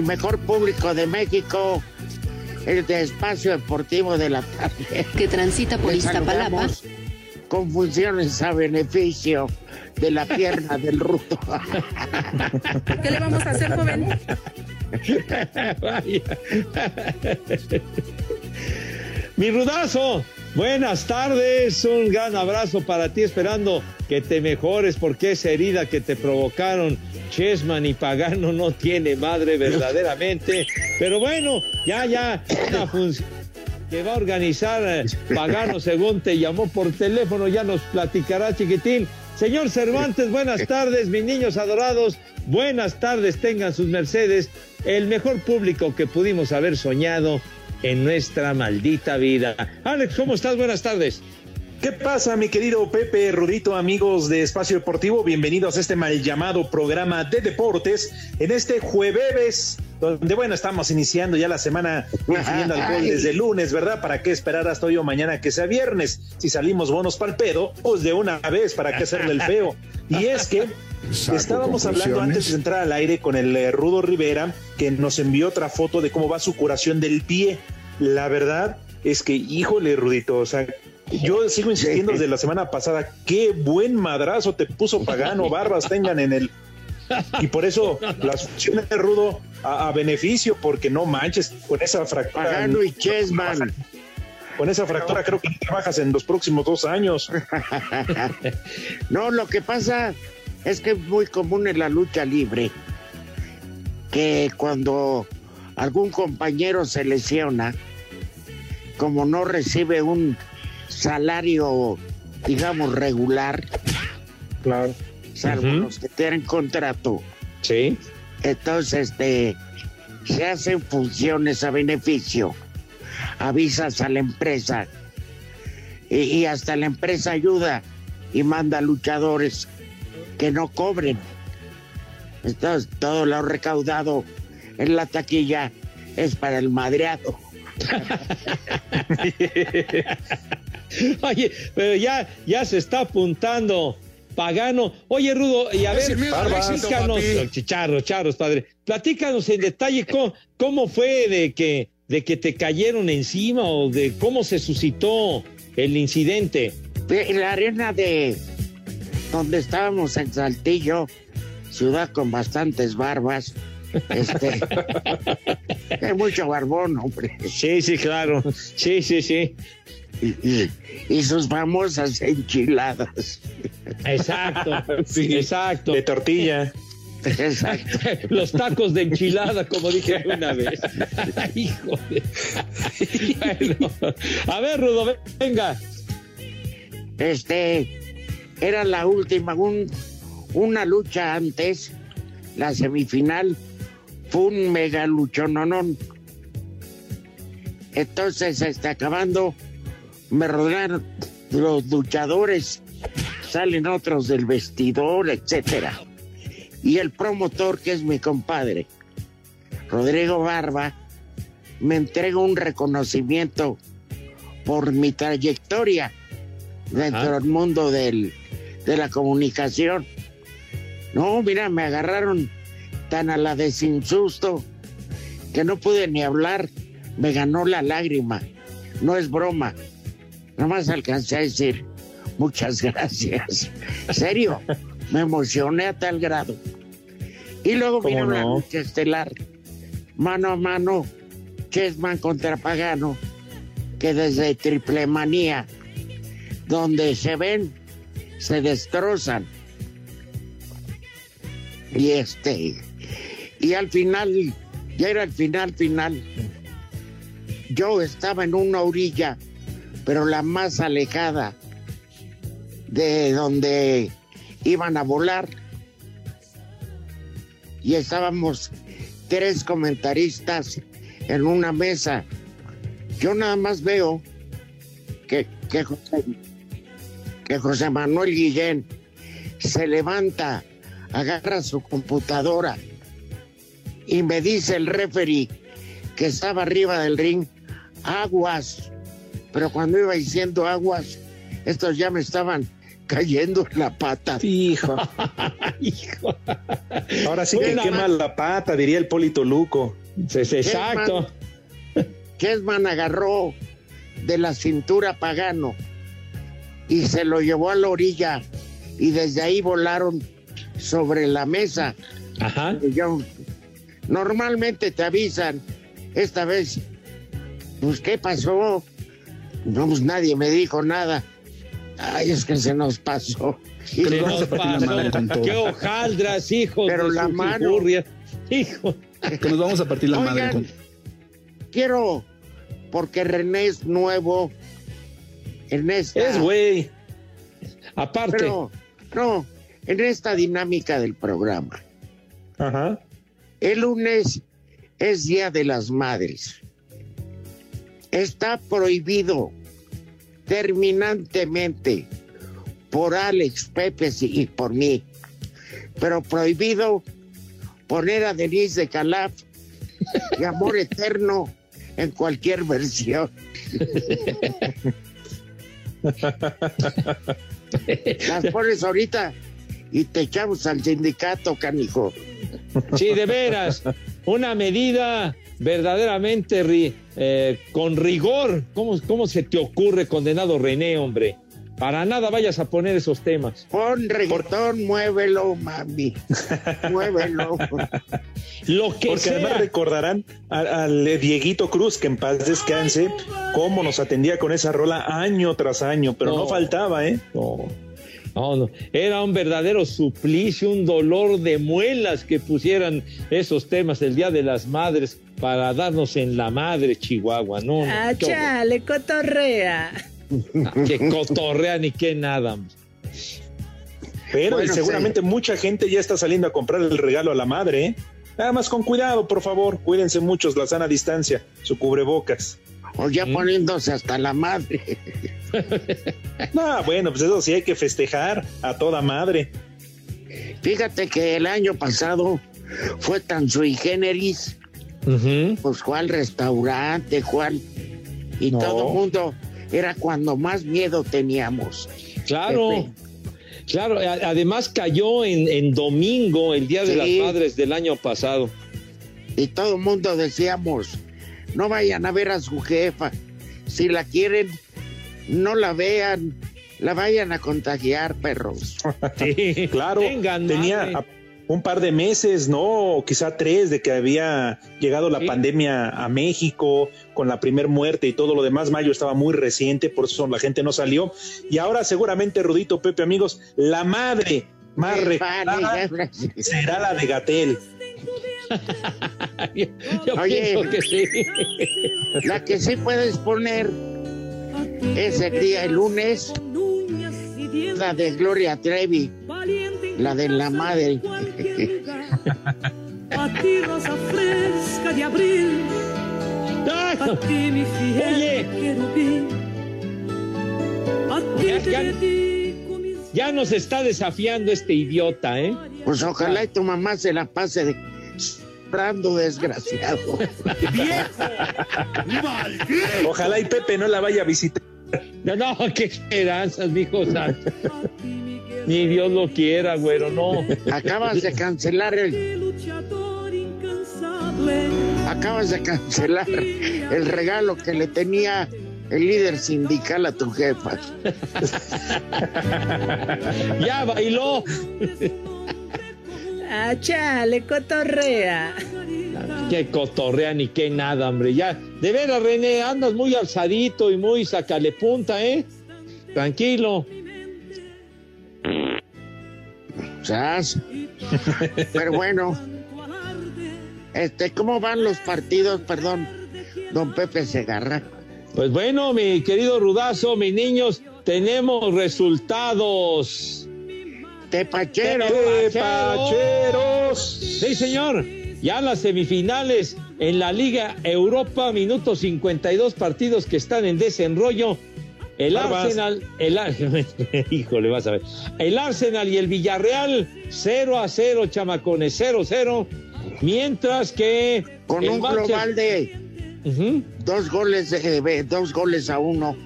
El mejor público de México, el de Espacio Deportivo de la Tarde. que transita por Iztapalapa. Con funciones a beneficio de la pierna del rudo. ¿Qué le vamos a hacer, joven? Vaya. Mi rudazo, buenas tardes, un gran abrazo para ti, esperando que te mejores porque esa herida que te provocaron Chessman y Pagano no tiene madre verdaderamente. Pero bueno, ya, ya, una función que va a organizar eh, Pagano según te llamó por teléfono, ya nos platicará chiquitín. Señor Cervantes, buenas tardes, mis niños adorados, buenas tardes, tengan sus mercedes, el mejor público que pudimos haber soñado en nuestra maldita vida. Alex, ¿cómo estás? Buenas tardes. ¿Qué pasa, mi querido Pepe Rudito, amigos de Espacio Deportivo? Bienvenidos a este mal llamado programa de deportes en este jueves, donde, bueno, estamos iniciando ya la semana influyendo alcohol desde el lunes, ¿verdad? ¿Para qué esperar hasta hoy o mañana que sea viernes? Si salimos bonos para el pedo, pues de una vez, ¿para qué hacerle el feo? Y es que estábamos hablando antes de entrar al aire con el eh, Rudo Rivera, que nos envió otra foto de cómo va su curación del pie. La verdad es que, híjole, Rudito, o sea, yo sigo insistiendo desde la semana pasada, qué buen madrazo te puso Pagano, barbas tengan en el... Y por eso las funciones de Rudo a, a beneficio, porque no manches, con esa fractura... Pagano y Chessman. Con esa fractura creo que no trabajas en los próximos dos años. No, lo que pasa es que es muy común en la lucha libre que cuando algún compañero se lesiona, como no recibe un salario, digamos, regular, Claro. salvo los que tienen contrato, Sí. entonces este, se hacen funciones a beneficio, avisas a la empresa y, y hasta la empresa ayuda y manda luchadores que no cobren. Entonces todo lo recaudado en la taquilla es para el madreado. Oye, pero ya, ya se está apuntando Pagano. Oye, Rudo, y a ver, platícanos, chicharros, charros, padre, platícanos en detalle cómo, cómo fue de que, de que te cayeron encima o de cómo se suscitó el incidente. En la arena de donde estábamos en Saltillo, ciudad con bastantes barbas, este, hay mucho barbón, hombre. Sí, sí, claro. Sí, sí, sí. y, y- y sus famosas enchiladas. Exacto. Exacto. De tortilla. Exacto. Los tacos de enchilada, como dije una vez. Híjole. Bueno, a ver, Rudo, venga. Este era la última, un- una lucha antes, la semifinal, fue un mega luchononón. Entonces, este, acabando, me rodearon los luchadores, salen otros del vestidor, etcétera. Y el promotor, que es mi compadre, Rodrigo Barba, me entrega un reconocimiento por mi trayectoria dentro Ah. del mundo del, de la comunicación. No, mira, me agarraron tan a la de sin susto que no pude ni hablar. Me ganó la lágrima. No es broma. Nomás alcancé a decir muchas gracias. Serio, me emocioné a tal grado. Y luego ¿Cómo vino la no? lucha estelar, mano a mano, Chessman contra Pagano, que desde Triple Manía, donde se ven, se destrozan. Y este, y al final, ya era el final, final. Yo estaba en una orilla, pero la más alejada de donde iban a volar. Y estábamos tres comentaristas en una mesa. Yo nada más veo que, que, José, que José Manuel Guillén se levanta, agarra su computadora y me dice el referee que estaba arriba del ring, aguas. Pero cuando iba diciendo aguas, estos ya me estaban cayendo en la pata. Hijo. Hijo. Ahora sí que quema la pata, diría el Polito Luco. Sí, sí, Exacto. Chessman agarró de la cintura pagano y se lo llevó a la orilla y desde ahí volaron sobre la mesa. Ajá. Yo- normalmente te avisan, esta vez, pues ¿qué pasó? No, pues nadie me dijo nada. Ay, es que se nos pasó. Y Se nos pasó. Qué hojaldras, hijos. Pero de la su mano. figurria. Hijo. Que nos vamos a partir la madre. Con- quiero, porque René es nuevo en esta... Es güey. Aparte. Pero, no, en esta dinámica del programa. Ajá. El lunes es Día de las Madres. Está prohibido terminantemente por Alex, Pepe y por mí, pero prohibido poner a Denise de Calaf y Amor Eterno en cualquier versión. Las pones ahorita y te echamos al sindicato, canijo. Sí, de veras. Una medida verdaderamente ri- eh, con rigor. ¿Cómo, ¿Cómo se te ocurre, condenado René, hombre? Para nada vayas a poner esos temas. Pon reggaetón, muévelo, mami. Muévelo. Lo que Porque además sea. recordarán al, al Dieguito Cruz, que en paz descanse, cómo nos atendía con esa rola año tras año, pero no, No. faltaba, ¿eh? No, no, no. Era un verdadero suplicio, un dolor de muelas que pusieran esos temas el Día de las Madres para darnos en la madre, Chihuahua. No, no, Ah, qué chale, cotorrea. horror. que cotorrea ni que nada. Pero Bueno, seguramente mucha gente ya está saliendo a comprar el regalo a la madre, ¿eh? Nada más con cuidado, por favor. Cuídense muchos, la sana distancia, su cubrebocas. O ya poniéndose hasta la madre. No, bueno, pues eso sí hay que festejar a toda madre. Fíjate que el año pasado fue tan sui generis, pues al restaurante, Juan, y No. todo el mundo era cuando más miedo teníamos. Claro. Pepe. Claro, además cayó en, en domingo, el Día de las Madres del año pasado. Y todo el mundo decíamos, no vayan a ver a su jefa. Si la quieren, no la vean. La vayan a contagiar, perros. Sí, Claro, Tengan tenía un par de meses, ¿no? Quizá tres de que había llegado la Sí. pandemia a México con la primer muerte y todo lo demás. Mayo estaba muy reciente, por eso la gente no salió. Y ahora seguramente, Rudito, Pepe, amigos, la madre más recordada será la de Gatel. Yo Oye. pienso que sí. La que sí puedes poner es el día, el lunes, la de Gloria Trevi, la de la madre. A ti rosa fresca de abril, a ti mi fiel querubín. A ti Ya nos está desafiando este idiota, ¿eh? Pues ojalá y tu mamá se la pase de brando desgraciado. Ojalá y Pepe no la vaya a visitar. No, no, qué esperanzas, mijo santo. Ni Dios lo quiera, güero, no. Acabas de cancelar el, acabas de cancelar el regalo que le tenía el líder sindical a tu jefa. Ya bailó. Ah, chale, cotorrea. Qué cotorrea ni qué nada, hombre. Ya, de veras, René, andas muy alzadito y muy sacale punta, ¿eh? Tranquilo. ¿Sabes? Pero bueno, este, ¿cómo van los partidos? Perdón, don Pepe Segarra. Pues bueno, mi querido Rudazo, mis niños, tenemos resultados. Tepachero. Tepacheros. Sí, señor. Ya las semifinales en la Liga Europa, minuto 52 partidos que están en desenrollo. El. Arsenal, el híjole, vas a ver. El Arsenal y el Villarreal 0 a 0, chamacones, 0 0. Mientras que Con un Manchester- global de Ujú. dos goles, de- dos goles a uno.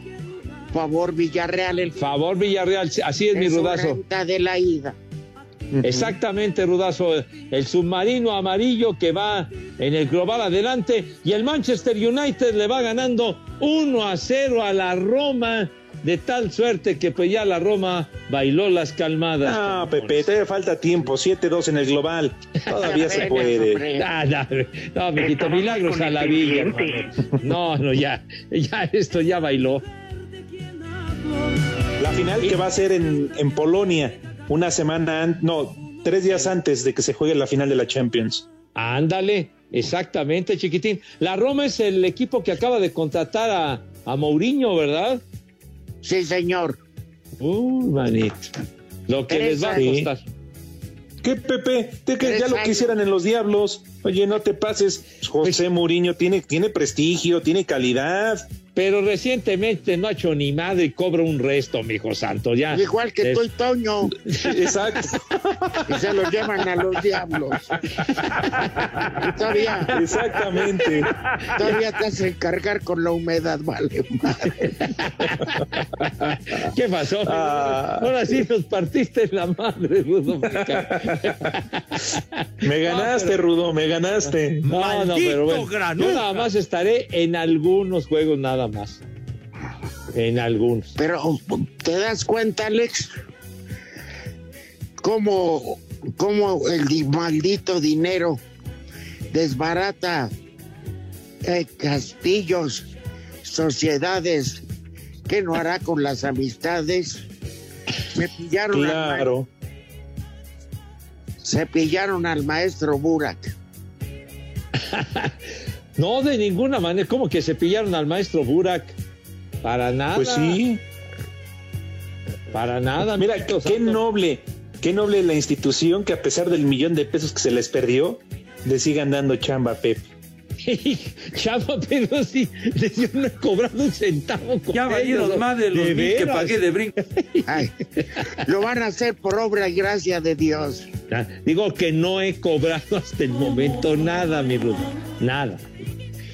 Favor Villarreal, el Favor Villarreal, así es mi rudazo. de la ida. Exactamente, Rudazo. El submarino amarillo que va en el global adelante y el Manchester United le va ganando 1 a 0 a la Roma, de tal suerte que pues ya la Roma bailó las calmadas. Ah, Pepe, todavía falta tiempo. 7-2 en el global. Todavía se puede. Ah, no, no, mijito, milagros a la villa. No, no, ya, ya esto ya bailó. Final que va a ser en, en Polonia, una semana, an- no, tres días antes de que se juegue la final de la Champions. Ándale, exactamente, chiquitín. La Roma es el equipo que acaba de contratar a, a Mourinho, ¿verdad? Sí, señor. Uy, manito. Lo que Tres les va a costar. ¿Qué, Pepe? ¿De que Tres ya lo años. quisieran en los diablos? Oye, no te pases. José Mourinho tiene, tiene prestigio, tiene calidad. Pero recientemente no ha hecho ni madre y cobra un resto, mijo santo. Ya. Igual que Es- tú y Toño. Exacto, Y se los llevan a los diablos. Y todavía, exactamente. todavía te hacen cargar con la humedad, vale. madre. ¿Qué pasó? Ah. Ahora sí nos partiste en la madre, Rudo. Me ganaste, Rudo, me ganaste. No, no, Maldito pero bueno. granuja. Yo nada más estaré en algunos juegos, nada más. En algunos. Pero, ¿te das cuenta, Alex? Cómo, cómo el di- maldito dinero desbarata eh, castillos, sociedades. ¿Qué no hará con las amistades? Me pillaron al Claro. se pillaron al maestro Burak. No, de ninguna manera. ¿Cómo que se pillaron al maestro Burak? Para nada. Pues sí. Para nada. Mira, qué noble, qué noble la institución que a pesar del millón de pesos que se les perdió, le sigan dando chamba a Pep. Chava, pero sí, yo no he cobrado un centavo. con Ya valieron ¿no? más de los ¿De mil que pagué de brinco. Ay, lo van a hacer por obra y gracia de Dios. Ah, Digo que no he cobrado hasta el momento nada, mi Rudo. Nada.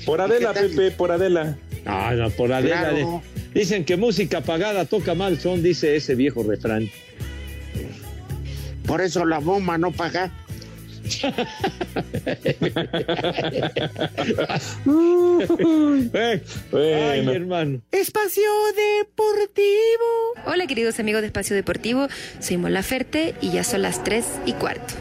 Por Adela. Pepe, por Adela. No, no, por Adela. Claro. Dicen que música pagada toca mal son, dice ese viejo refrán. Por eso la bomba no paga. Eh, Bueno. Ay, hermano. Espacio Deportivo. Hola queridos amigos de Espacio Deportivo, soy Mola Ferte y ya son las 3 y cuarto.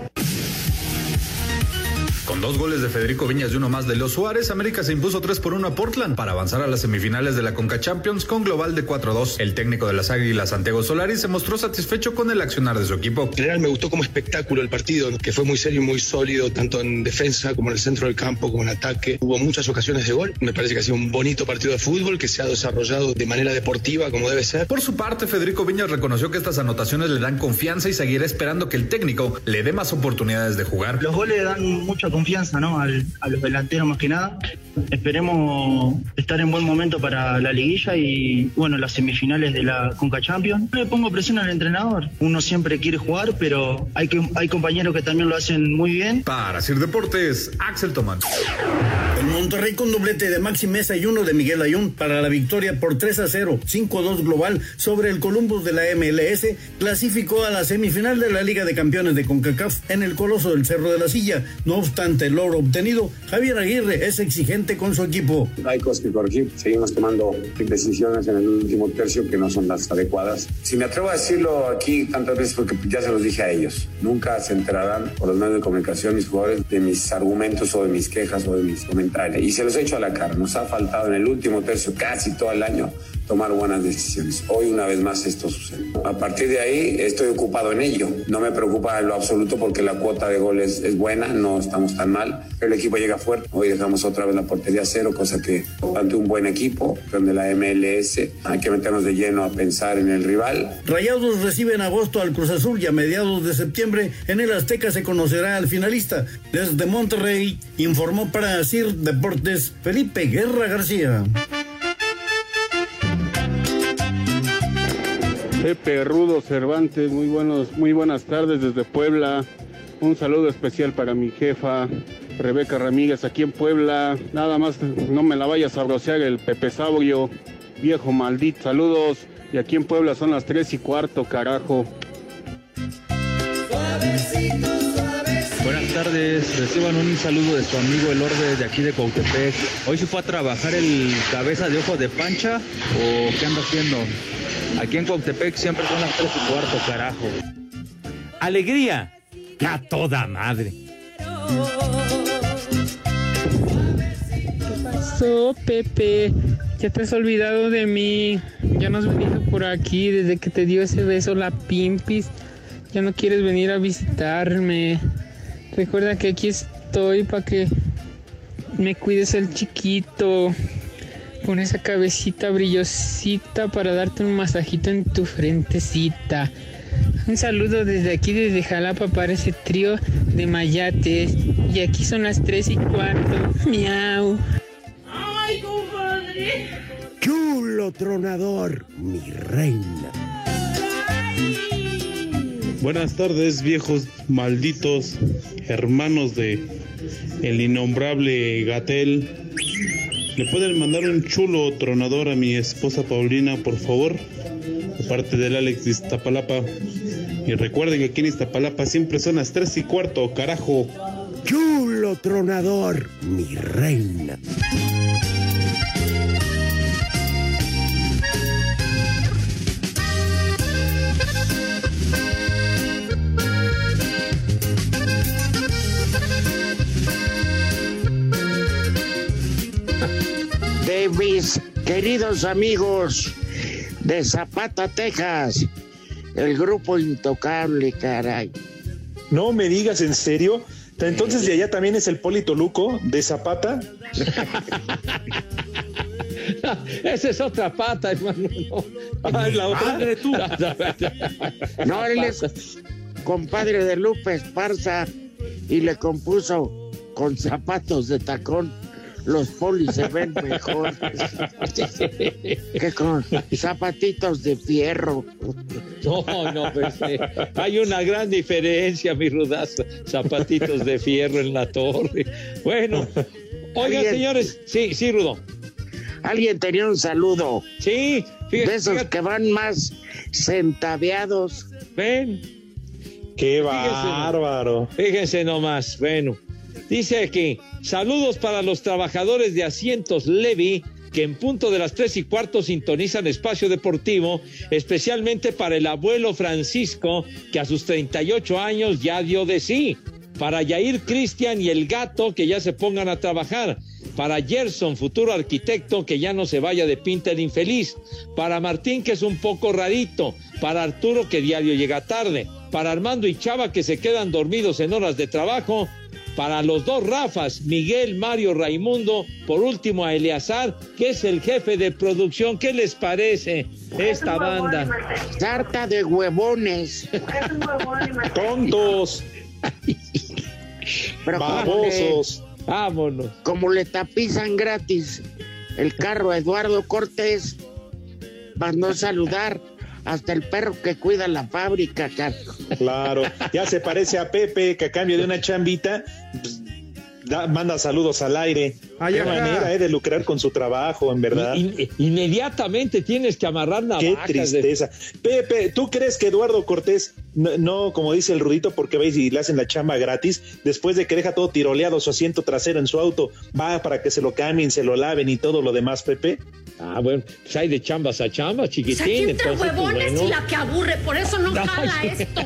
Con dos goles de Federico Viñas y uno más de Leo Suárez, América se impuso 3 por 1 a Portland para avanzar a las semifinales de la Conca Champions con global de 4-2. El técnico de las Águilas, Santiago Solari, se mostró satisfecho con el accionar de su equipo. En general me gustó como espectáculo el partido, que fue muy serio y muy sólido, tanto en defensa como en el centro del campo, como en ataque. Hubo muchas ocasiones de gol. Me parece que ha sido un bonito partido de fútbol que se ha desarrollado de manera deportiva como debe ser. Por su parte, Federico Viñas reconoció que estas anotaciones le dan confianza y seguirá esperando que el técnico le dé más oportunidades de jugar. Los goles dan mucha confianza ¿no? Al- a los delanteros más que nada. Esperemos estar en buen momento para la liguilla y bueno, las semifinales de la Conca Champions. No le pongo presión al entrenador. Uno siempre quiere jugar, pero hay, que, hay compañeros que también lo hacen muy bien. Para Sir Deportes, Axel Tomán. El Monterrey con doblete de Maxi Mesa y uno de Miguel Ayun para la victoria por 3 a 0, 5-2 global sobre el Columbus de la MLS, clasificó a la semifinal de la Liga de Campeones de CONCACAF en el Coloso del Cerro de la Silla. No obstante, ante el logro obtenido, Javier Aguirre es exigente con su equipo. Hay cosas que corregir, seguimos tomando decisiones en el último tercio que no son las adecuadas. Si me atrevo a decirlo aquí tantas veces porque ya se los dije a ellos, nunca se enterarán por los medios de comunicación mis jugadores de mis argumentos o de mis quejas o de mis comentarios. Y se los he hecho a la cara, nos ha faltado en el último tercio casi todo el año tomar buenas decisiones. Hoy una vez más esto sucede. A partir de ahí estoy ocupado en ello. No me preocupa en lo absoluto porque la cuota de goles es buena, no estamos tan mal. El equipo llega fuerte. Hoy dejamos otra vez la portería cero, cosa que ante un buen equipo, donde la MLS hay que meternos de lleno a pensar en el rival. Rayados recibe en agosto al Cruz Azul y a mediados de septiembre en el Azteca se conocerá al finalista. Desde Monterrey informó para CIR Deportes Felipe Guerra García. Pepe Rudo Cervantes, muy buenos, muy buenas tardes desde Puebla. Un saludo especial para mi jefa Rebeca Ramírez aquí en Puebla. Nada más no me la vayas a brocear el Pepe Sabrio, viejo maldito. Saludos. Y aquí en Puebla son las tres y cuarto, carajo. Buenas tardes, reciban un saludo de su amigo El Orbe de aquí de Cautepec. ¿Hoy se fue a trabajar el cabeza de ojo de pancha o qué anda haciendo? Aquí en Cautepec siempre son las 3 y cuarto, carajo. Alegría. A toda madre. ¿Qué pasó, Pepe? Ya te has olvidado de mí. Ya no has venido por aquí desde que te dio ese beso la Pimpis. Ya no quieres venir a visitarme. Recuerda que aquí estoy para que me cuides el chiquito. Con esa cabecita brillosita para darte un masajito en tu frentecita. Un saludo desde aquí, desde Jalapa, para ese trío de mayates. Y aquí son las 3 y cuarto. Miau. ¡Ay, compadre! Chulo tronador, mi reina. Buenas tardes, viejos malditos, hermanos de el innombrable Gatel. ¿Le pueden mandar un chulo tronador a mi esposa Paulina, por favor? De parte del Alex de Iztapalapa. Y recuerden que aquí en Iztapalapa siempre son las 3 y cuarto, carajo. Chulo tronador, mi reina. Mis queridos amigos de Zapata, Texas, el grupo intocable, caray. No me digas en serio. Entonces de allá también es el Polito Luco de Zapata. Esa es otra pata, hermano. No. Ah, es la otra. Padre, tú. No, él es compadre de Lupe Esparza y le compuso con zapatos de tacón. Los polis se ven mejor que con zapatitos de fierro. No, no, pues, eh, hay una gran diferencia, mi rudazo. Zapatitos de fierro en la torre. Bueno, oigan, señores. Sí, sí, Rudo. Alguien tenía un saludo. Sí, de esos que van más centaveados. Ven. Qué bárbaro. Fíjense nomás, bueno. Dice aquí, saludos para los trabajadores de asientos Levi que en punto de las tres y cuarto sintonizan espacio deportivo, especialmente para el abuelo Francisco, que a sus 38 años ya dio de sí. Para Yair Cristian y el gato, que ya se pongan a trabajar. Para Gerson, futuro arquitecto, que ya no se vaya de pinta el infeliz. Para Martín, que es un poco rarito. Para Arturo, que diario llega tarde. Para Armando y Chava, que se quedan dormidos en horas de trabajo. Para los dos Rafas, Miguel, Mario, Raimundo. Por último, a Eleazar, que es el jefe de producción. ¿Qué les parece esta banda? Sarta de huevones. Tontos. Pero Babosos. Vámonos. Como le tapizan gratis el carro a Eduardo Cortés, mandó a saludar hasta el perro que cuida la fábrica, car- Claro, ya se parece a Pepe que a cambio de una chambita pues, da- manda saludos al aire. Ay, Qué ajá. manera eh, de lucrar con su trabajo, en verdad. In- in- inmediatamente tienes que amarrar Qué de- tristeza. Pepe, ¿tú crees que Eduardo Cortés no, no, como dice el Rudito, porque veis y le hacen la chamba gratis, después de que deja todo tiroleado su asiento trasero en su auto, va para que se lo cambien, se lo laven y todo lo demás, Pepe. Ah, bueno, pues hay de chambas a chambas, chiquitín. sea, aquí entre entonces, pues, huevones bueno. y la que aburre, por eso no jala esto.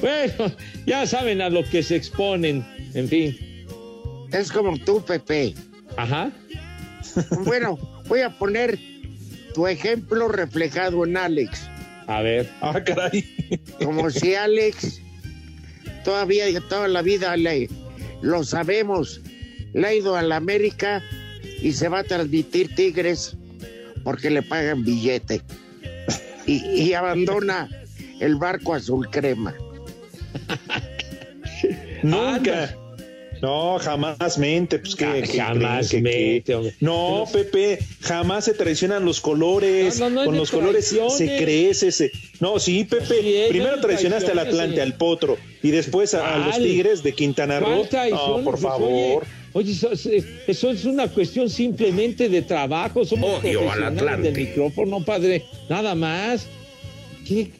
Bueno, ya saben a lo que se exponen, en fin. Es como tú, Pepe. Ajá. Bueno, voy a poner tu ejemplo reflejado en Alex. A ver. Ah, caray. Como si Alex todavía toda la vida le, lo sabemos, le ha ido a la América y se va a transmitir Tigres porque le pagan billete. Y, y abandona el barco azul crema. Nunca. No, jamás mente, pues que jamás mente, hombre. No, Pepe, jamás se traicionan los colores. No, no, no es Con los colores se crece. Se... No, sí, Pepe. Sí, es Primero traicionaste al Atlante, sí. al Potro, y después a, a los. Tigres de Quintana Roo. No, por Pues, favor. Oye, oye, eso, es- eso es una cuestión simplemente de trabajo. Somos Odio al profesionales Atlante. del micrófono, padre. Nada más. ¿Qué?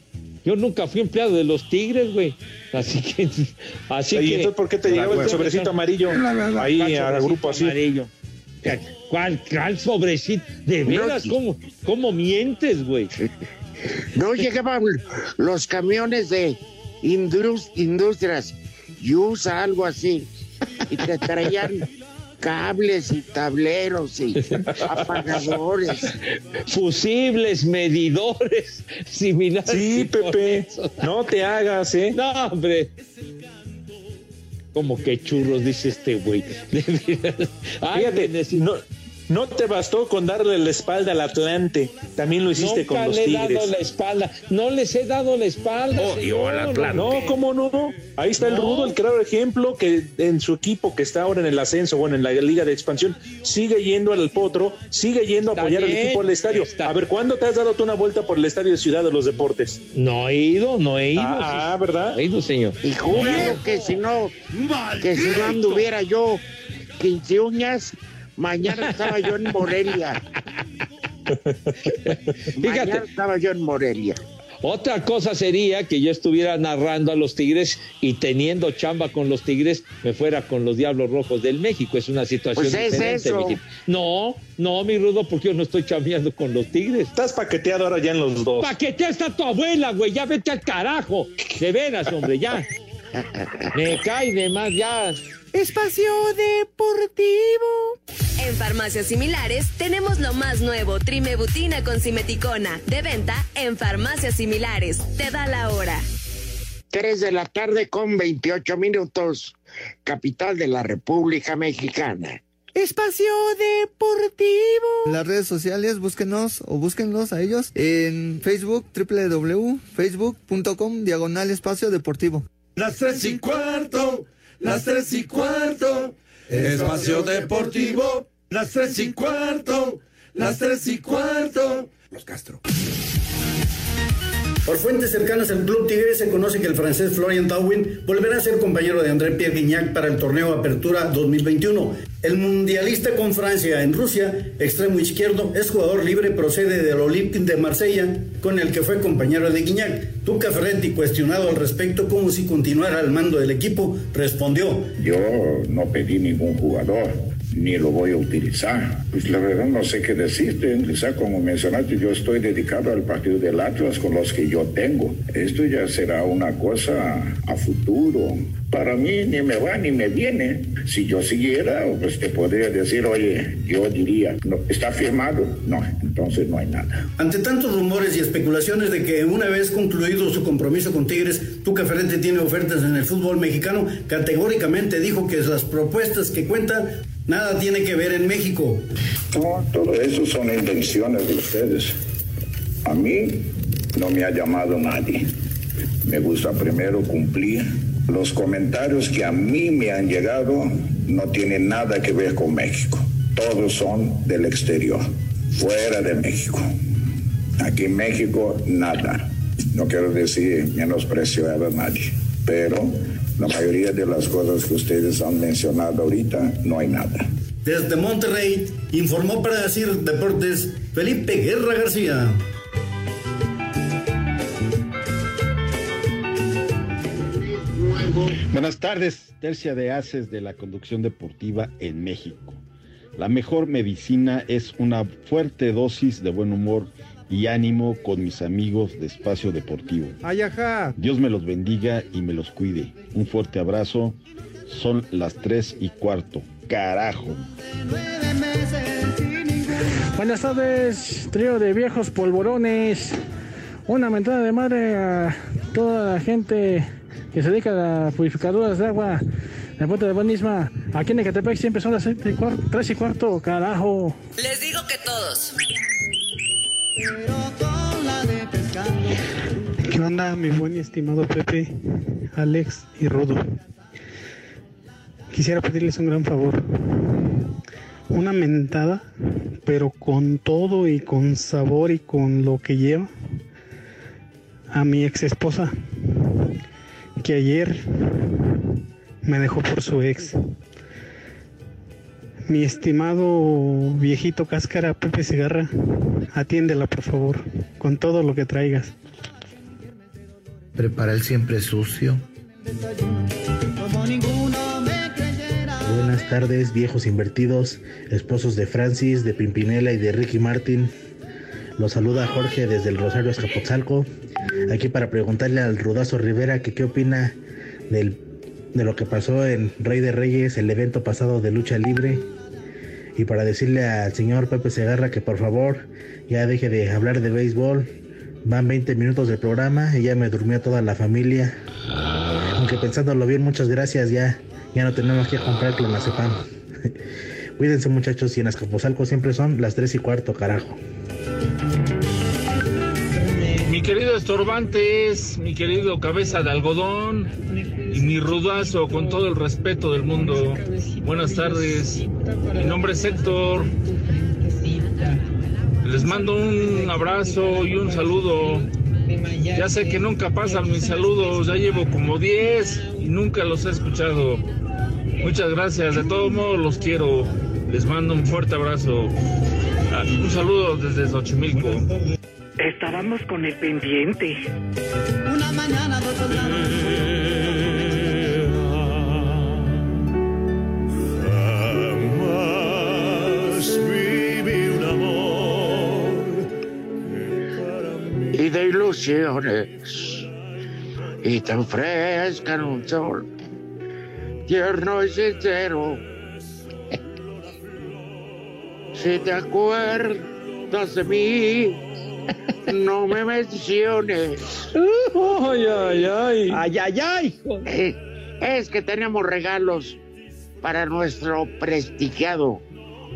Yo nunca fui empleado de los Tigres, güey. Así que. Así ¿Y que. entonces por qué te llegaba el sobrecito amarillo ahí ¿Cuál al grupo así? amarillo? ¿Cuál, cuál sobrecito? De veras, ¿cómo, cómo mientes, güey? No llegaban los camiones de indus- industrias y usa algo así. Y te traían cables y tableros y apagadores. Fusibles, medidores, similares. Sí, Pepe. No te hagas, ¿eh? No, hombre. Como que churros, dice este güey. Fíjate, no, no te bastó con darle la espalda al Atlante, también lo hiciste Nunca con los le he Tigres. dado la espalda. No les he dado la espalda. Odio al. Atlante. No, ¿cómo no? Ahí está el. Rudo, el claro ejemplo que en su equipo que está ahora en el ascenso, bueno, en la Liga de Expansión, sigue yendo al Potro, sigue yendo a apoyar al equipo al estadio. está- A ver, ¿cuándo te has dado tú una vuelta por el estadio de Ciudad de los Deportes? No he ido, no he ido. Ah, ah, ¿verdad? No he ido, señor. Y juro que si no, que si no anduviera yo 15 uñas, mañana estaba yo en Morelia. Mañana estaba yo en Morelia. Otra cosa sería que yo estuviera narrando a los Tigres y teniendo chamba con los Tigres me fuera con los Diablos Rojos del México. Es una situación Pues es diferente. eso. No, no, mi rudo, porque yo no estoy chambeando con los Tigres. Estás paqueteado ahora ya en los dos. Paquetea está tu abuela, güey. Ya vete al carajo. De veras, hombre, ya. Me cae de más, ya. Espacio Deportivo. En farmacias similares tenemos lo más nuevo, trimebutina con simeticona, de venta en farmacias similares. Te da la hora. 3 de la tarde con 28 minutos, capital de la República Mexicana. Espacio Deportivo. Las redes sociales, búsquenos o búsquenlos a ellos en Facebook, www.facebook.com, diagonal espacio deportivo. Las tres y cuarto, las tres y cuarto, espacio deportivo, las tres y cuarto, las tres y cuarto. Los Castro. Por fuentes cercanas al club Tigre se conoce que el francés Florian Thauvin volverá a ser compañero de André Pierre Guignac para el torneo Apertura 2021. El mundialista con Francia en Rusia, extremo izquierdo, es jugador libre, procede del Olympique de Marsella, con el que fue compañero de Guignac. Tuca Ferretti, cuestionado al respecto como si continuara al mando del equipo, respondió. Yo no pedí ningún jugador, ni lo voy a utilizar. Pues la verdad no sé qué decirte. Quizá como mencionaste, yo estoy dedicado al partido del Atlas con los que yo tengo. Esto ya será una cosa a futuro. Para mí ni me va ni me viene. Si yo siguiera, pues te podría decir, oye, yo diría, no, ¿está firmado? No, entonces no hay nada. Ante tantos rumores y especulaciones de que una vez concluido su compromiso con Tigres, Tuca Ferretti tiene ofertas en el fútbol mexicano, categóricamente dijo que las propuestas que cuenta nada tiene que ver en México. No, todo eso son invenciones de ustedes. A mí no me ha llamado nadie. Me gusta primero cumplir. Los comentarios que a mí me han llegado no tienen nada que ver con México. Todos son del exterior, fuera de México. Aquí en México, nada. No quiero decir menospreciar a nadie, pero la mayoría de las cosas que ustedes han mencionado ahorita, no hay nada. Desde Monterrey, informó para decir deportes Felipe Guerra García. Buenas tardes, tercia de haces de la conducción deportiva en México. La mejor medicina es una fuerte dosis de buen humor y ánimo con mis amigos de Espacio Deportivo. Ay, ajá. Dios me los bendiga y me los cuide. Un fuerte abrazo. Son las tres y cuarto. Carajo. Buenas tardes, trío de viejos polvorones. Una mentada de madre a toda la gente que se dedica a las purificadoras de agua del puente de Buenisma. Aquí en Ecatepec siempre son las seis y cuarto, tres y cuarto, carajo. Les digo que todos. ¿Qué onda, mi buen y estimado Pepe, Alex y Rudo? Quisiera pedirles un gran favor. Una mentada, pero con todo y con sabor y con lo que lleva, a mi ex esposa, que ayer me dejó por su ex. Mi estimado viejito cáscara Pepe Cigarra, atiéndela por favor, con todo lo que traigas. Prepara el siempre sucio. Buenas tardes, viejos invertidos, esposos de Francis, de Pimpinela y de Ricky Martin. Los saluda Jorge desde el Rosario Escapotzalco. Aquí para preguntarle al Rudazo Rivera que qué opina del, de lo que pasó en Rey de Reyes, el evento pasado de lucha libre. Y para decirle al señor Pepe Segarra que por favor ya deje de hablar de béisbol. Van 20 minutos del programa y ya me durmió toda la familia. Aunque pensándolo bien, muchas gracias ya. Ya no tenemos que comprar clonazepam. Cuídense muchachos y en Azcapotzalco siempre son las 3 y cuarto, carajo. Querido Estorbantes, mi querido Cabeza de Algodón y mi rudazo, con todo el respeto del mundo. Buenas tardes. Mi nombre es Héctor. Les mando un abrazo y un saludo. Ya sé que nunca pasan mis saludos, ya llevo como 10 y nunca los he escuchado. Muchas gracias, de todos modos los quiero. Les mando un fuerte abrazo. Ah, Un saludo desde Xochimilco. Estábamos con el pendiente. Una mañana un amor. y de ilusiones y te ofrezcan un sol tierno y sincero. Si te acuerdas de mí, no me menciones. Ay, ay, ay. Ay, ay, ay. Eh, Es que tenemos regalos para nuestro prestigiado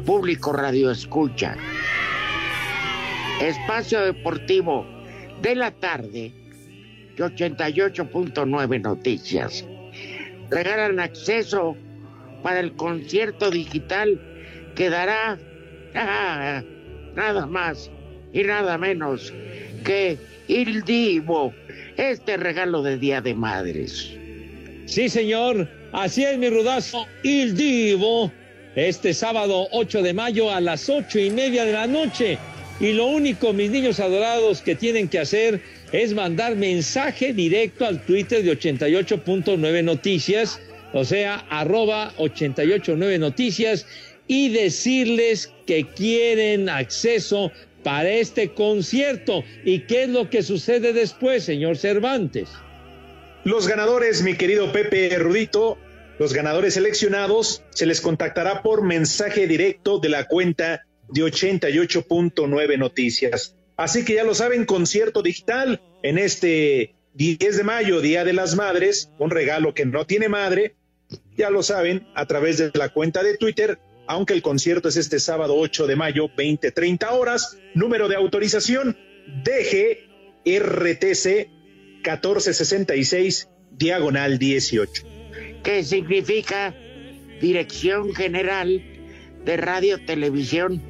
público radio escucha. Espacio Deportivo de la tarde de 88.9 Noticias. Regalan acceso para el concierto digital que dará ah, nada más y nada menos que Il Divo, este regalo de Día de Madres. Sí, señor. Así es, mi rudazo. Il Divo. Este sábado 8 de mayo a las ocho y media de la noche. Y lo único, mis niños adorados, que tienen que hacer es mandar mensaje directo al Twitter de 88.9 Noticias, o sea, arroba 889 Noticias, y decirles que quieren acceso para este concierto. ¿Y qué es lo que sucede después, señor Cervantes? Los ganadores, mi querido Pepe Rudito, los ganadores seleccionados, se les contactará por mensaje directo de la cuenta de 88.9 Noticias. Así que ya lo saben, concierto digital en este 10 de mayo, Día de las Madres, un regalo que no tiene madre, ya lo saben, a través de la cuenta de Twitter, aunque el concierto es este sábado 8 de mayo, 20-30 horas, número de autorización DGRTC 1466, diagonal 18. que significa Dirección General de Radio, Televisión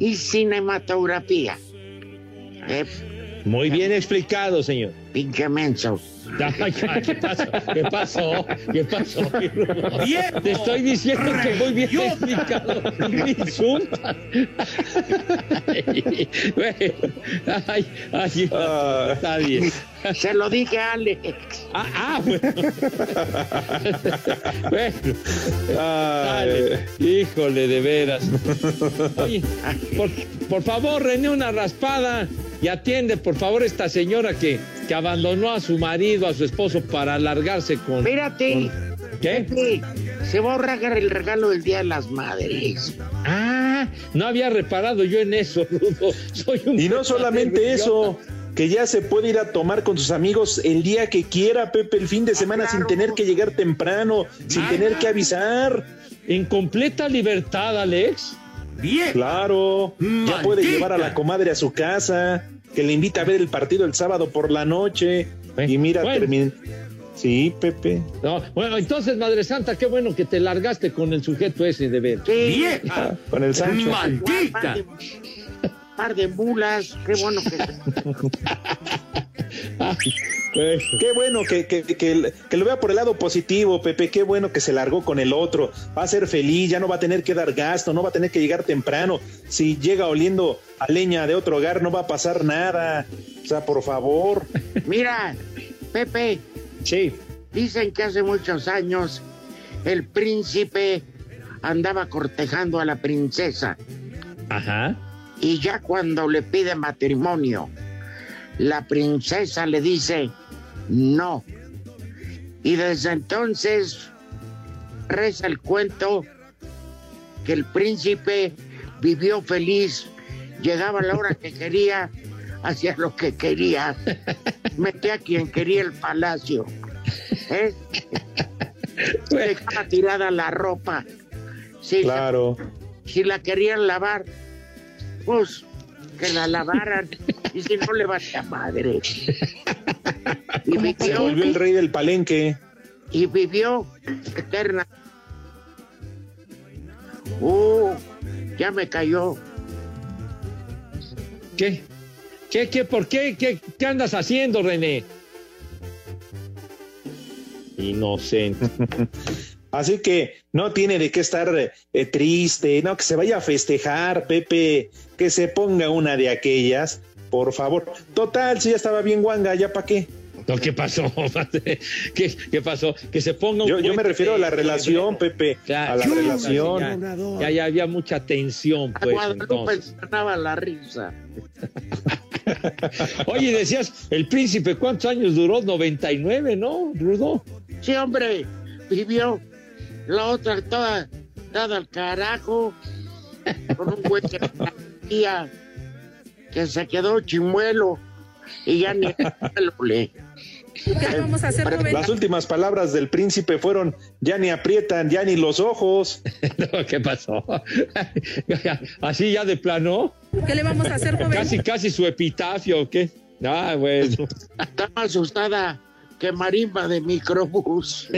y Cinematografía. Eh, Muy bien explicado, señor. Pinche menso. ¿Qué pasó? ¿Qué pasó? ¿Qué pasó? Bien, te estoy diciendo que muy bien explicado. Me insultas. Ay, ay, ay, está bien. Se lo dije a Alex. Ah, ah, bueno. bueno. Dale. Híjole, de veras. Oye, por, por favor, René, una raspada y atiende, por favor, esta señora que, que abandonó a su marido, a su esposo, para alargarse con. Espérate. con- ¿Qué? Pepe, se va a ahorrar el regalo del Día de las Madres. Ah, no había reparado yo en eso, Rudo. Soy un Y no solamente eso, que ya se puede ir a tomar con sus amigos el día que quiera, Pepe, el fin de semana, sin tener que llegar temprano, sin Ah. tener que avisar. En completa libertad, Alex. Bien. Claro, ya puede llevar a la comadre a su casa, que le invita a ver el partido el sábado por la noche. Y mira, bueno. termina. Sí, Pepe. No, bueno, entonces, Madre Santa, qué bueno que te largaste con el sujeto ese de ver. ¡Vieja! Con el Sancho. ¡Maldita! Par de mulas, qué bueno que. Qué bueno que, que, que- que lo vea por el lado positivo, Pepe. Qué bueno que se largó con el otro. Va a ser feliz, ya no va a tener que dar gasto, no va a tener que llegar temprano. Si llega oliendo a leña de otro hogar, no va a pasar nada. O sea, por favor. Mira, Pepe. Sí. Dicen que hace muchos años el príncipe andaba cortejando a la princesa. Ajá. Y ya cuando le pide matrimonio, la princesa le dice no. Y desde entonces reza el cuento que el príncipe vivió feliz, llegaba a la hora que quería, hacía lo que quería, metía a quien quería el palacio. ¿eh? Dejaba tirada la ropa. Si Claro. si la querían lavar, pues que la lavaran. y si no le valía madre. Y Se volvió el rey del palenque. y vivió eterna. Uh, ya me cayó. ¿Qué? ¿Qué, qué, por qué? ¿Qué, qué andas haciendo, René? Inocente. Así que no tiene de qué estar eh, triste, no, que se vaya a festejar, Pepe, que se ponga una de aquellas, por favor. Total, si ya estaba bien guanga, ¿ya para qué? No, ¿Qué pasó? ¿Qué, qué pasó? Que se ponga un Yo, yo me refiero a la relación, Pepe, a la relación. Ya, ya había mucha tensión, A pues. Guadalupe entonces. la risa. Oye, decías, el príncipe, ¿cuántos años duró? 99, ¿no, Rudo? Sí, hombre, vivió. La otra toda dada al carajo, con un güey que que se quedó chimuelo y ya ni lo lee. ¿Qué vamos a hacer? Las últimas palabras del príncipe fueron, ya ni aprietan, ya ni los ojos. No, ¿Qué pasó? Así ya de plano. ¿Qué le vamos a hacer, Rubén? Casi, casi su epitafio, ¿o qué? Ah, bueno. Está más asustada que marimba de microbús.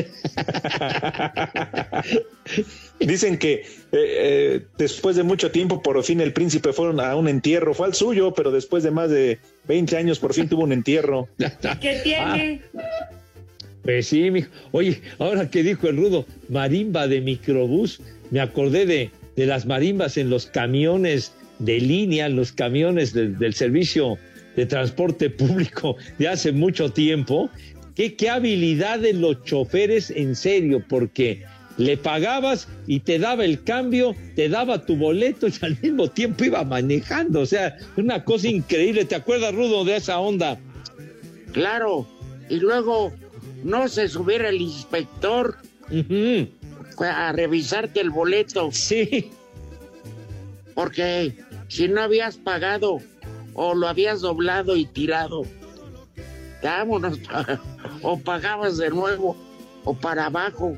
Dicen que eh, eh, después de mucho tiempo, por fin el príncipe fueron a un entierro. Fue al suyo, pero después de más de 20 años, por fin tuvo un entierro. ¿Qué tiene? Pues sí, mijo. Oye, ahora que dijo el rudo, marimba de microbús, me acordé de, de las marimbas en los camiones de línea, los camiones del servicio de transporte público de hace mucho tiempo. ¿Qué, qué habilidad de los choferes en serio, porque le pagabas y te daba el cambio, te daba tu boleto y al mismo tiempo iba manejando. O sea, una cosa increíble. ¿Te acuerdas, Rudo, de esa onda? Claro, y luego no se subiera el inspector a revisarte el boleto. Sí. Porque si no habías pagado o lo habías doblado y tirado, vámonos, o pagabas de nuevo o para abajo.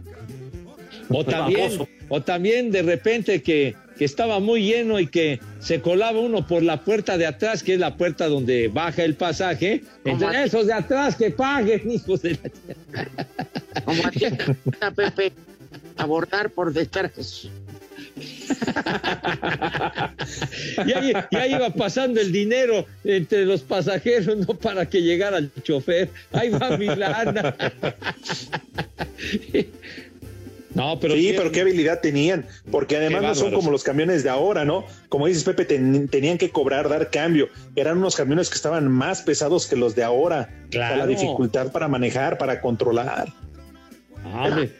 O también, o también de repente que, que estaba muy lleno y que se colaba uno por la puerta de atrás, que es la puerta donde baja el pasaje. Entonces, esos de atrás que paguen, hijos de la... Como a Pepe, abordar por detrás. ya, ya iba pasando el dinero entre los pasajeros, no para que llegara el chofer. Ahí va mi lana. No, pero sí, pero qué habilidad tenían, porque además no son como los camiones de ahora, ¿no? Como dices Pepe, ten- tenían que cobrar, dar cambio. Eran unos camiones que estaban más pesados que los de ahora. Claro. La dificultad para manejar, para controlar. Ah, hombre,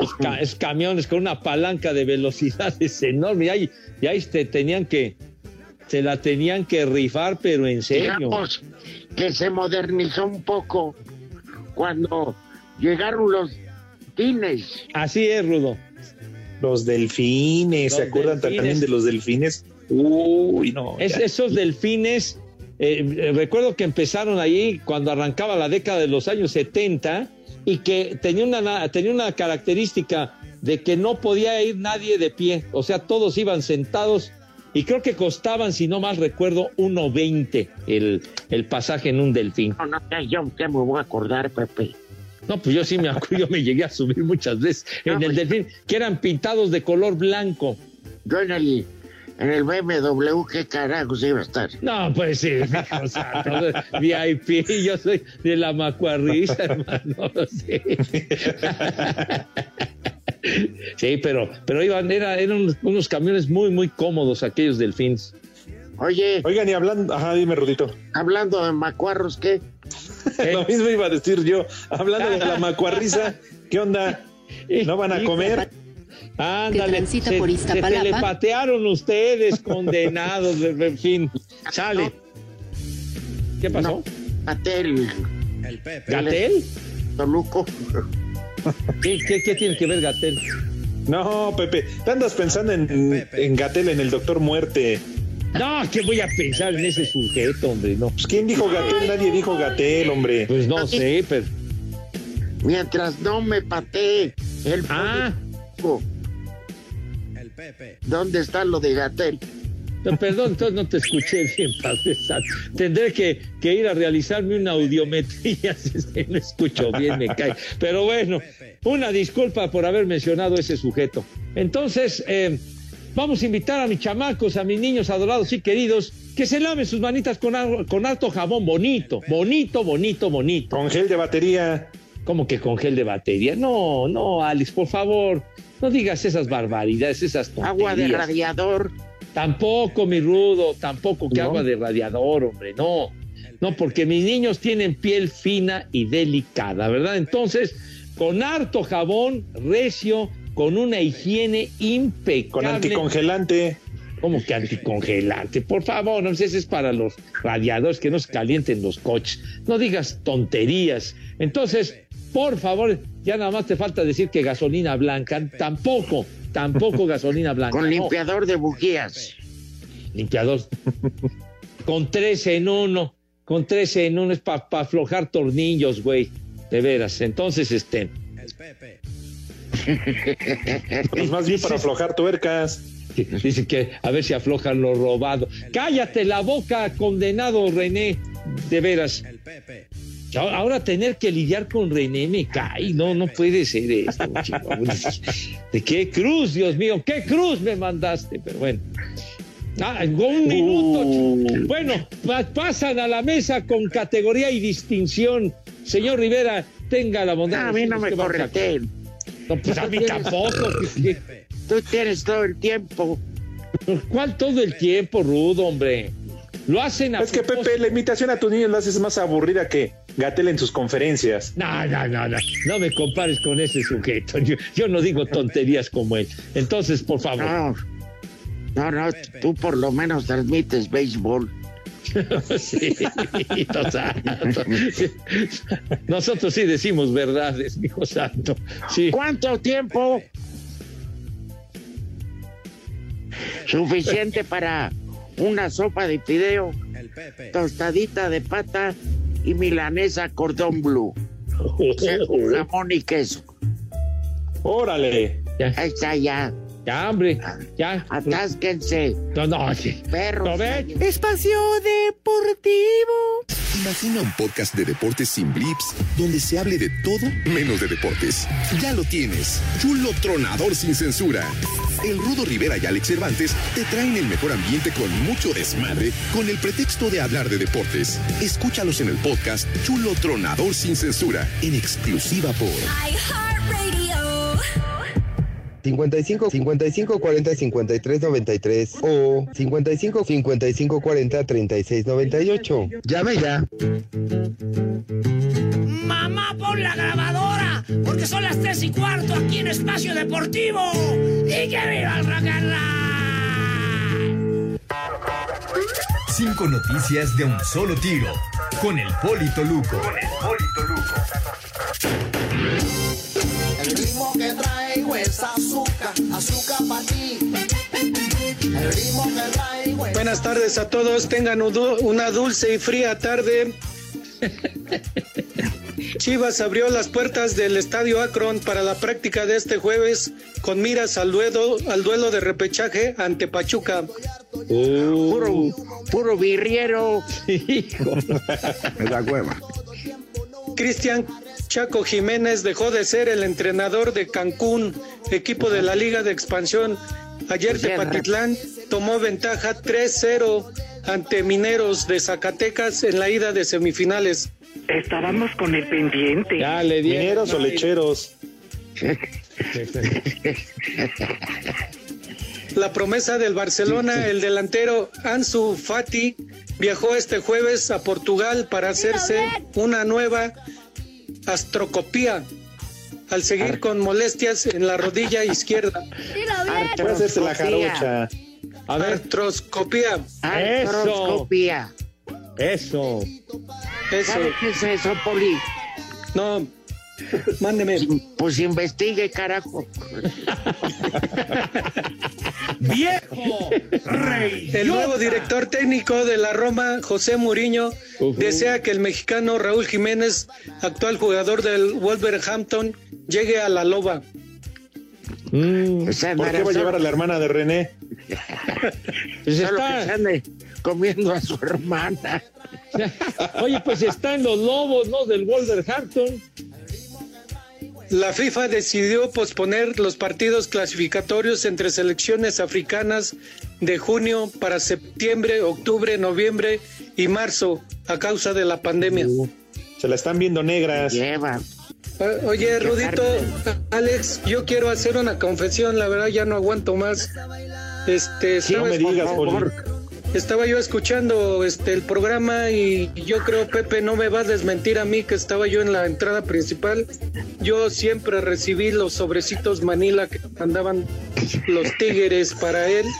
es, ca- es camiones con una palanca de velocidades enorme. Y ahí, y ahí te tenían que, se la tenían que rifar, pero en serio. Digamos que se modernizó un poco cuando llegaron los tines. Así es, Rudo. Los delfines, ¿se acuerdan delfines. también de los delfines? Uy, no. Es- esos delfines, eh, eh, recuerdo que empezaron ahí cuando arrancaba la década de los años 70 y que tenía una, na- tenía una característica de que no podía ir nadie de pie, o sea, todos iban sentados y creo que costaban, si no mal recuerdo, 1.20 el, el pasaje en un delfín. No, no, yo ya me voy a acordar, Pepe. No, pues yo sí me acuerdo, yo me llegué a subir muchas veces en el delfín, que eran pintados de color blanco. Yo en el, en el BMW, ¿qué carajos iba a estar? No, pues sí, mijo santo, VIP, yo soy de la macuarrisa, hermano. Sí, Sí, pero, pero iban, era- eran unos, camiones muy, muy cómodos aquellos delfines. Oye. Oigan, y hablando, ajá, dime, Rudito. Hablando de macuarros, ¿qué? Lo mismo iba a decir yo. Hablando de la macuarrisa, ¿qué onda? ¿No van a comer? Ándale, transita se, por se telepatearon ustedes, condenados, de- en fin. Sale. ¿Qué pasó? Gatel. El Pepe. ¿Gatel? Toluco. ¿Qué, qué, qué tiene que ver Gatel? No, Pepe, te andas pensando en, en Gatel, en el Doctor Muerte. No, ¿qué voy a pensar en ese sujeto, hombre? No. Pues, ¿quién dijo Gatel? Nadie dijo Gatel, hombre. Pues no sé, pero. Mientras no me patee el Ah. El Pepe. ¿Dónde está lo de Gatel? No, perdón, entonces no te escuché bien, Padre Santo. Tendré que, que ir a realizarme una audiometría si es que no escucho bien, me cae. Pero bueno, una disculpa por haber mencionado ese sujeto. Entonces, eh, vamos a invitar a mis chamacos, a mis niños adorados y queridos, que se laven sus manitas con, con harto jabón bonito, bonito, bonito, bonito. Con gel de batería. ¿Cómo que con gel de batería? No, no, Alex, por favor, no digas esas barbaridades, esas tonterías. Agua de radiador. Tampoco, mi rudo, tampoco que No. agua de radiador, hombre, no. No, porque mis niños tienen piel fina y delicada, ¿verdad? Entonces, con harto jabón, recio, con una higiene impecable. Con anticongelante. ¿Cómo que anticongelante? Por favor, no ese es para los radiadores que no se calienten los coches. No digas tonterías. Entonces, por favor, ya nada más te falta decir que gasolina blanca. Tampoco, tampoco gasolina blanca. Con no. limpiador de bujías. Limpiador. con tres en uno. Con tres en uno es para aflojar tornillos, güey. De veras. Entonces, este. El Pepe. Pues más bien para aflojar tuercas. Dice que a ver si aflojan lo robado. Cállate la boca, condenado René. De veras. El Pepe. Ahora, tener que lidiar con René me cae. No, no puede ser esto, chico. ¿De qué cruz, Dios mío? ¿Qué cruz me mandaste? Pero bueno. Ah, un minuto. chico. Bueno, pa- pasan a la mesa con categoría y distinción. Señor Rivera, tenga la bondad. Ah, A mí no me correten. No, pues a mí tampoco. ¿qué- qué- Tú tienes todo el tiempo. ¿Cuál todo el tiempo, Rudo, hombre? Lo hacen a Es que Pepe, la invitación a tus niños la haces más aburrida que Gatel en sus conferencias. No, no, no, no. No me compares con ese sujeto. Yo, yo no digo tonterías como él. Entonces, por favor. No, no, no, tú por lo menos transmites béisbol. Sí, hijo santo. Nosotros sí decimos verdades, hijo santo. Sí. ¿Cuánto tiempo? Suficiente para una sopa de fideo, El Pepe. tostadita de pata y milanesa cordón blue. Jamón y queso. Órale. Ahí está ya. Ya, hombre. Ya. Atásquense. No, no, sí. Perros. Espacio Deportivo. Imagina un podcast de deportes sin blips, donde se hable de todo menos de deportes. Ya lo tienes, Chulo Tronador sin censura. El Rudo Rivera y Alex Cervantes te traen el mejor ambiente con mucho desmadre, con el pretexto de hablar de deportes. Escúchalos en el podcast Chulo Tronador sin censura, en exclusiva por 55 55 40 53 93 o 55 55 40 36 98. Llame ya. Mamá, pon la grabadora, porque son las tres y cuarto aquí en Espacio Deportivo. ¡Y que viva el rock and roll! Cinco noticias de un solo tiro. Con el Polito Luco. Con el Polito El ritmo que traigo es azúcar, azúcar para ti. El ritmo que traigo es... Buenas tardes a todos, tengan una dulce y fría tarde. Chivas abrió las puertas del Estadio Akron para la práctica de este jueves con miras al duelo, al duelo de repechaje ante Pachuca. Puro, puro birriero. Me da hueva. Cristian Chaco Jiménez dejó de ser el entrenador de Cancún, equipo de la Liga de Expansión. Ayer Tepatitlán tomó ventaja 3-0 ante Mineros de Zacatecas en la ida de semifinales. Estábamos con el pendiente. Ya le dieron. ¿Mineros o lecheros? La promesa del Barcelona, el delantero Ansu Fati, viajó este jueves a Portugal para hacerse una nueva astrocopía al seguir con molestias en la rodilla izquierda. Hacerse la jarocha. A ver, artroscopía. Artroscopía. Eso. Eso. ¿Sabe qué es eso, Poli? No, mándeme. Pues investigue, carajo. ¡Viejo! ¡Rey! El nuevo director técnico de la Roma, José Muriño, desea que el mexicano Raúl Jiménez, actual jugador del Wolverhampton, llegue a la loba. Mm. ¿Por qué va a llevar a la hermana de René? Pues Solo está- que se ande comiendo a su hermana. Oye, pues está en los lobos, ¿no? Del Wolverhampton. La FIFA decidió posponer los partidos clasificatorios entre selecciones africanas de junio para septiembre, octubre, noviembre y marzo a causa de la pandemia. Se la están viendo negras. Lleva. O- Oye, Rudito, Alex, yo quiero hacer una confesión, la verdad ya no aguanto más. Este, Sí, no me digas, Poli. Estaba yo escuchando este el programa y yo creo Pepe no me va a desmentir a mí que estaba yo en la entrada principal. Yo siempre recibí los sobrecitos Manila que andaban los tigres para él.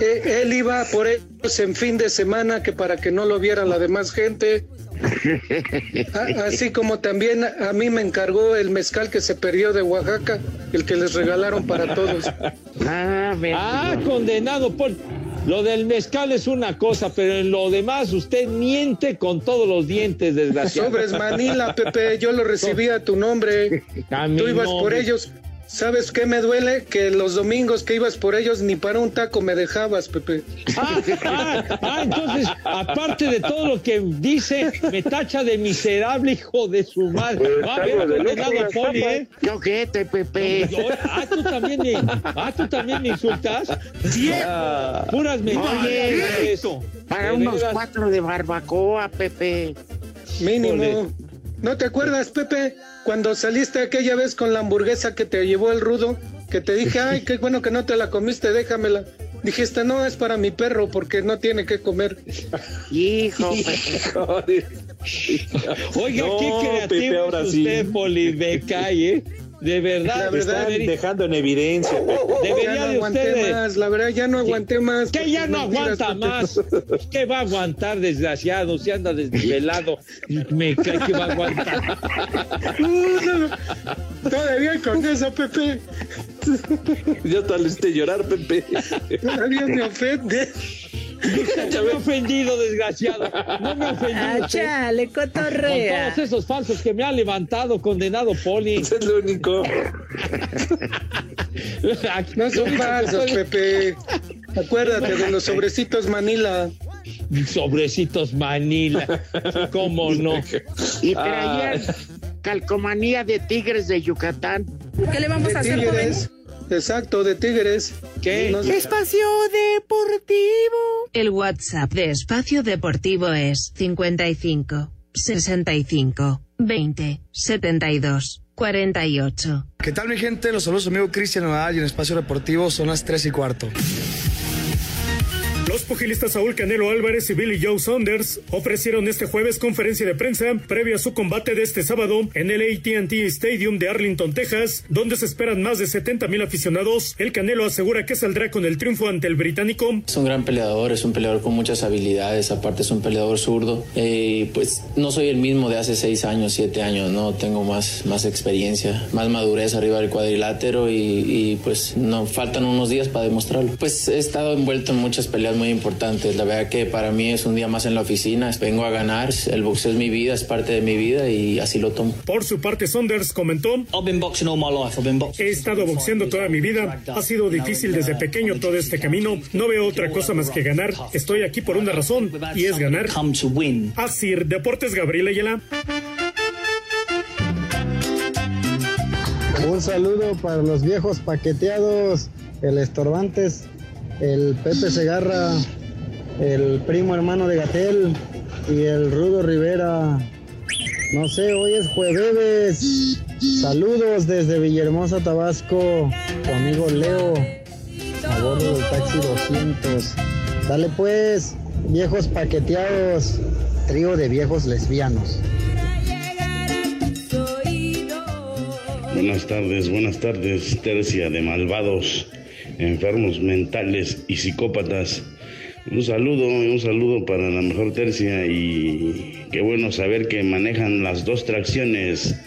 Eh, él iba por ellos en fin de semana que para que no lo viera la demás gente. A- Así como también a mí me encargó el mezcal que se perdió de Oaxaca, el que les regalaron para todos. Ah, Ah, condenado por. Lo del mezcal es una cosa, pero en lo demás usted miente con todos los dientes, desgraciado. Sobres Manila, Pepe, yo lo recibí a tu nombre. Tú ibas por ellos. ¿Sabes qué me duele? Que los domingos que ibas por ellos ni para un taco me dejabas, Pepe. Ah, ah, ah, entonces, aparte de todo lo que dice, me tacha de miserable hijo de su madre. Va a ver, condenado Poli, ¿eh? Yo qué te, Pepe. Yo- ah, tú también me, ah, tú también me insultas. Ah, puras mentiras. Para unos veras. cuatro de barbacoa, Pepe. Mínimo. ¿No te acuerdas, Pepe? Cuando saliste aquella vez con la hamburguesa que te llevó el rudo, que te dije, ay, qué bueno que no te la comiste, déjamela. Dijiste, no, es para mi perro porque no tiene que comer. Hijo, Oiga, No, qué Pepe, creativo ahora es sí. usted, Poli, me cae, ¿eh? De verdad, La Te verdad, debería, dejando en evidencia. Pepe. debería ya no de aguanté usted de- más, la verdad, ya no aguanté más. que ya no aguanta más. ¿Qué va a aguantar, desgraciado? Si anda desvelado, me cae que va a aguantar. Todavía con eso, Pepe. Ya te hiciste llorar, Pepe. Todavía me ofende. No me he ofendido, desgraciado. No me he ofendido. Ah, chale, Con cotorrea. todos esos falsos que me ha levantado, condenado Poli. Es lo único. No son falsos, Pepe. Acuérdate de los sobrecitos Manila. sobrecitos Manila. ¿Cómo no? Y traían calcomanía de tigres de Yucatán. ¿Qué le vamos De a hacer, joven? tigres. Exacto, de tigres. ¿Qué? No sé. Espacio Deportivo. El WhatsApp de Espacio Deportivo es 55 65 20 72 48. ¿Qué tal mi gente? Los saludos amigo Cristian Nadal y en Espacio Deportivo son las 3 y cuarto. Los pugilistas Saúl Canelo Álvarez y Billy Joe Saunders ofrecieron este jueves conferencia de prensa previo a su combate de este sábado en el AT&T Stadium de Arlington, Texas, donde se esperan más de 70 mil aficionados. El Canelo asegura que saldrá con el triunfo ante el británico. Es un gran peleador, es un peleador con muchas habilidades, aparte es un peleador zurdo. Eh, pues no soy el mismo de hace seis años, siete años, no tengo más, más experiencia, más madurez arriba del cuadrilátero y, y, pues no faltan unos días para demostrarlo. Pues he estado envuelto en muchas peleas muy importantes. La verdad que para mí es un día más en la oficina. Vengo a ganar. El boxeo es mi vida, es parte de mi vida y así lo tomo. Por su parte, Saunders comentó: He estado boxeando toda mi vida. Ha sido difícil desde pequeño todo este camino. No veo otra cosa más que ganar. Estoy aquí por una razón y es ganar. Así, Deportes Gabriel Ayala. Un saludo para los viejos paqueteados, el Estorbantes, el Pepe Segarra, el primo hermano de Gatel y el Rudo Rivera. No sé, hoy es jueves. Saludos desde Villahermosa, Tabasco. Tu amigo Leo, a bordo del taxi 200. Dale pues, viejos paqueteados, trío de viejos lesbianos. Buenas tardes, buenas tardes, tercia de malvados, enfermos mentales y psicópatas. Un saludo, un saludo para la mejor tercia y qué bueno saber que manejan las dos tracciones,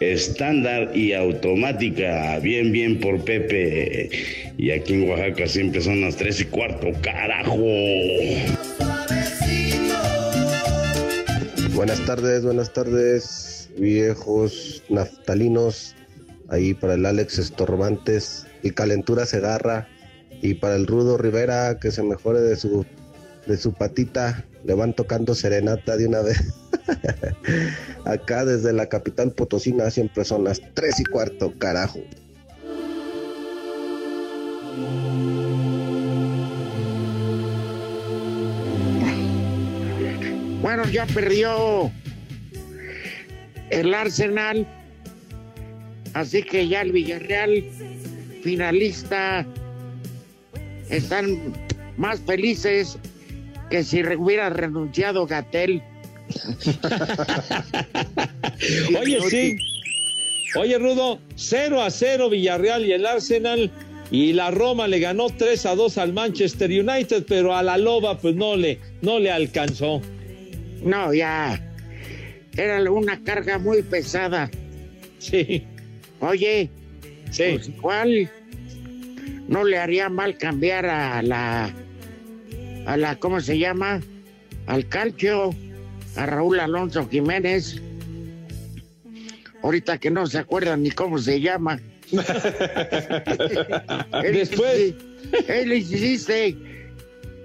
estándar y automática. Bien, bien por Pepe. Y aquí en Oaxaca siempre son las tres y cuarto, carajo. Buenas tardes, buenas tardes, viejos naftalinos. Ahí para el Alex Estorbantes y Calentura Segarra. Y para el Rudo Rivera, que se mejore de su, de su patita. Le van tocando serenata de una vez. Acá desde la capital Potosina siempre son las tres y cuarto, carajo. Bueno, ya perdió el Arsenal. Así que ya el Villarreal, finalista, están más felices que si hubiera renunciado Gatel. Oye, sí. Oye, Rudo, 0 a 0 Villarreal y el Arsenal. Y la Roma le ganó 3 a 2 al Manchester United, pero a la Loba pues no le, no le alcanzó. No, ya. Era una carga muy pesada. Sí. Oye, pues igual no le haría mal cambiar a la a la ¿cómo se llama? Al calcio, a Raúl Alonso Jiménez. Ahorita que no se acuerdan ni cómo se llama. Él Después. Él insiste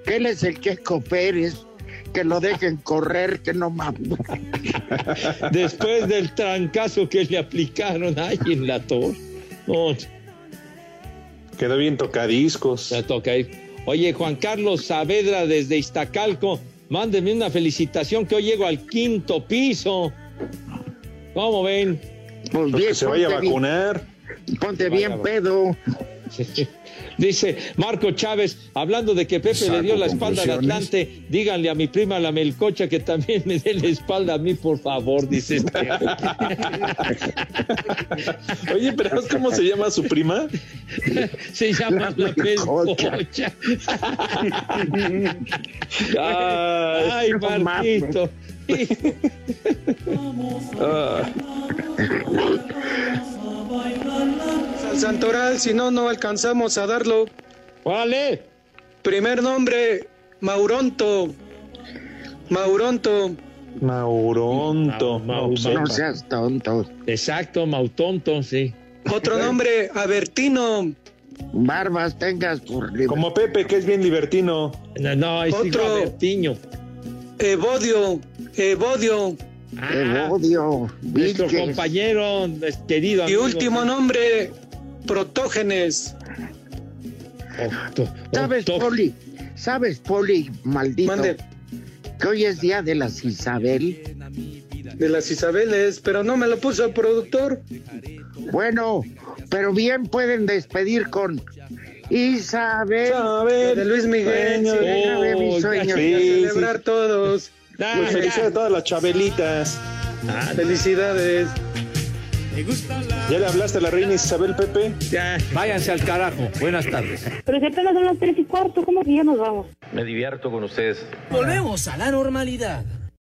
que él es el Checo Pérez, que lo dejen correr, que no mames. Después del trancazo que le aplicaron ahí en la torre. No. Quedó bien tocadiscos. Ya toca. Oye, Juan Carlos Saavedra desde Iztacalco, mándeme una felicitación que hoy llego al quinto piso. ¿Cómo ven? Pues bien, se vaya a ponte bien- vacunar. Ponte bien pedo. Dice Marco Chávez, hablando de que Pepe le dio la espalda al. Atlante, díganle a mi prima la Melcocha que también me dé la espalda a mí, por favor, dice este. Oye, pero ¿sabes cómo se llama su prima? Se llama la Melcocha. Ay, Marquito. Ah, Al Santoral, si no, no alcanzamos a darlo. ¿Vale? Primer nombre, Mauronto. Mauronto. Mauronto. Mau- pues, Mau- No seas tonto. Exacto, Mautonto, sí. Otro nombre, Abertino. barbas tengas por Como Pepe, que es bien libertino. No, no es Otro. Bertiño. Evodio, Evodio. Evodio. Nuestro Vilches. compañero, querido Y amigo. último nombre, Protógenes. Octo- ¿Sabes, Poli? ¿Sabes, Poli, maldito? Mande. Que hoy es día de las Isabel. De las Isabeles, pero no me lo puso el productor. Bueno, pero bien pueden despedir con Isabel. De Luis Miguel. Sueño, sí. déjame mi sueño. Y a Sí, celebrar todos. Ah, Pues felicidades a todas las chabelitas. ah, Felicidades. ¿Ya le hablaste a la reina Isabel Pepe? ya. Váyanse al carajo. Buenas tardes. Pero si apenas son las tres y cuarto, ¿cómo que ya nos vamos? Me divierto con ustedes. Volvemos a la normalidad.